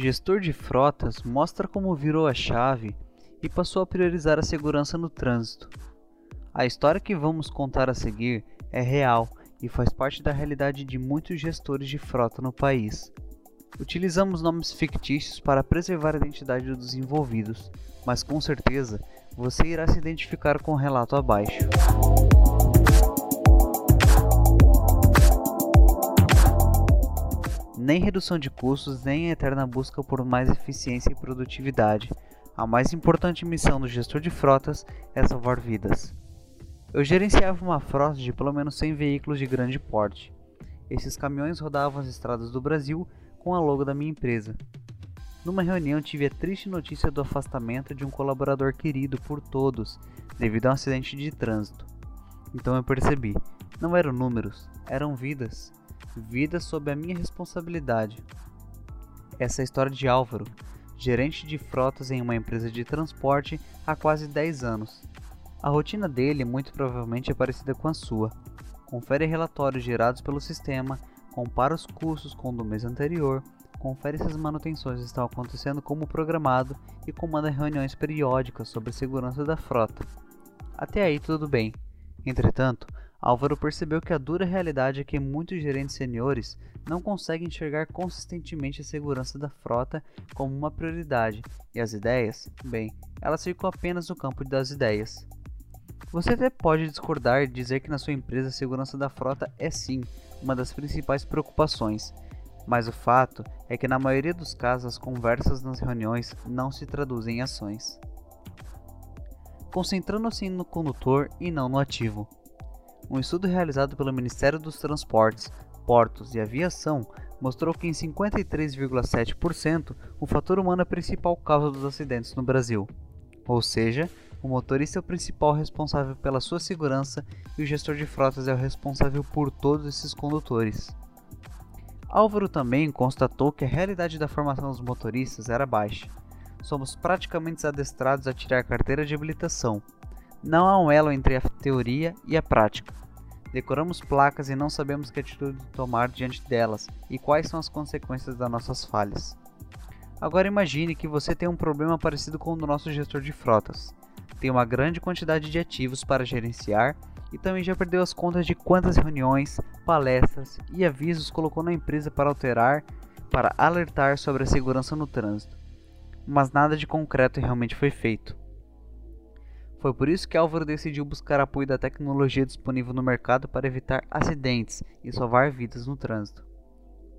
Gestor de frotas mostra como virou a chave e passou a priorizar a segurança no trânsito. A história que vamos contar a seguir é real e faz parte da realidade de muitos gestores de frota no país. Utilizamos nomes fictícios para preservar a identidade dos envolvidos, mas com certeza você irá se identificar com o relato abaixo. Nem redução de custos, nem a eterna busca por mais eficiência e produtividade. A mais importante missão do gestor de frotas é salvar vidas. Eu gerenciava uma frota de pelo menos 100 veículos de grande porte. Esses caminhões rodavam as estradas do Brasil com a logo da minha empresa. Numa reunião tive a triste notícia do afastamento de um colaborador querido por todos devido a um acidente de trânsito. Então eu percebi, não eram números, eram vidas vida sob a minha responsabilidade. Essa é a história de Álvaro, gerente de frotas em uma empresa de transporte há quase 10 anos. A rotina dele muito provavelmente é parecida com a sua. Confere relatórios gerados pelo sistema, compara os custos com o do mês anterior, confere se as manutenções estão acontecendo como programado e comanda reuniões periódicas sobre a segurança da frota. Até aí tudo bem. Entretanto, Álvaro percebeu que a dura realidade é que muitos gerentes seniores não conseguem enxergar consistentemente a segurança da frota como uma prioridade, e as ideias, bem, elas ficam apenas no campo das ideias. Você até pode discordar e dizer que na sua empresa a segurança da frota é sim uma das principais preocupações, mas o fato é que na maioria dos casos as conversas nas reuniões não se traduzem em ações. Concentrando-se no condutor e não no ativo. Um estudo realizado pelo Ministério dos Transportes, Portos e Aviação mostrou que em 53,7% o fator humano é a principal causa dos acidentes no Brasil. Ou seja, o motorista é o principal responsável pela sua segurança e o gestor de frotas é o responsável por todos esses condutores. Álvaro também constatou que a realidade da formação dos motoristas era baixa. Somos praticamente adestrados a tirar carteira de habilitação, não há um elo entre a teoria e a prática. Decoramos placas e não sabemos que atitude tomar diante delas e quais são as consequências das nossas falhas. Agora imagine que você tem um problema parecido com o do nosso gestor de frotas. Tem uma grande quantidade de ativos para gerenciar e também já perdeu as contas de quantas reuniões, palestras e avisos colocou na empresa para alterar, para alertar sobre a segurança no trânsito. Mas nada de concreto realmente foi feito. Foi por isso que Álvaro decidiu buscar apoio da tecnologia disponível no mercado para evitar acidentes e salvar vidas no trânsito.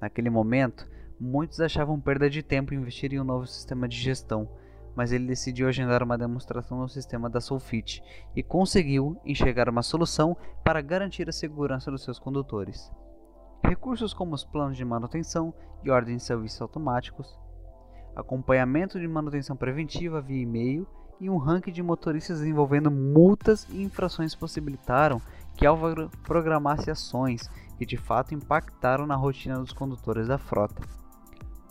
Naquele momento, muitos achavam perda de tempo investir em um novo sistema de gestão, mas ele decidiu agendar uma demonstração no sistema da Solfit e conseguiu enxergar uma solução para garantir a segurança dos seus condutores. Recursos como os planos de manutenção e ordem de serviços automáticos, acompanhamento de manutenção preventiva via e-mail e um ranking de motoristas envolvendo multas e infrações possibilitaram que Álvaro programasse ações que de fato impactaram na rotina dos condutores da frota.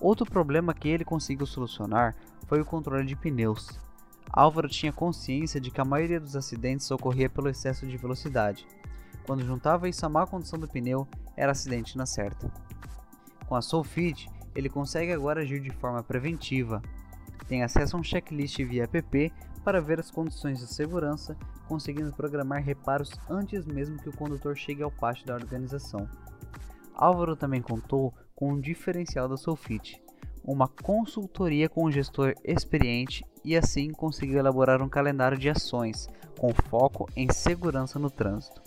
Outro problema que ele conseguiu solucionar foi o controle de pneus. Álvaro tinha consciência de que a maioria dos acidentes ocorria pelo excesso de velocidade. Quando juntava isso à má condição do pneu, era acidente na certa. Com a Solfit, ele consegue agora agir de forma preventiva, tem acesso a um checklist via app para ver as condições de segurança, conseguindo programar reparos antes mesmo que o condutor chegue ao pátio da organização. Álvaro também contou com um diferencial da Solfit, uma consultoria com um gestor experiente e assim conseguiu elaborar um calendário de ações com foco em segurança no trânsito.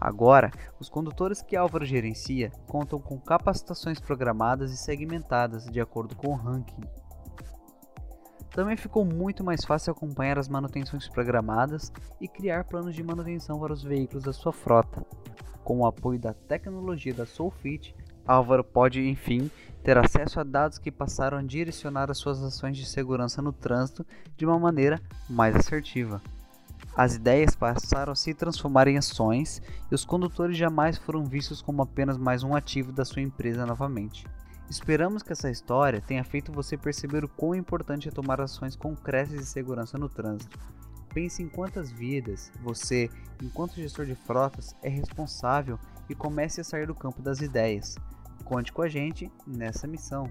Agora, os condutores que Álvaro gerencia contam com capacitações programadas e segmentadas de acordo com o ranking também ficou muito mais fácil acompanhar as manutenções programadas e criar planos de manutenção para os veículos da sua frota. Com o apoio da tecnologia da Soulfit, Álvaro pode, enfim, ter acesso a dados que passaram a direcionar as suas ações de segurança no trânsito de uma maneira mais assertiva. As ideias passaram a se transformar em ações e os condutores jamais foram vistos como apenas mais um ativo da sua empresa novamente. Esperamos que essa história tenha feito você perceber o quão importante é tomar ações concretas de segurança no trânsito. Pense em quantas vidas você, enquanto gestor de frotas, é responsável e comece a sair do campo das ideias. Conte com a gente nessa missão.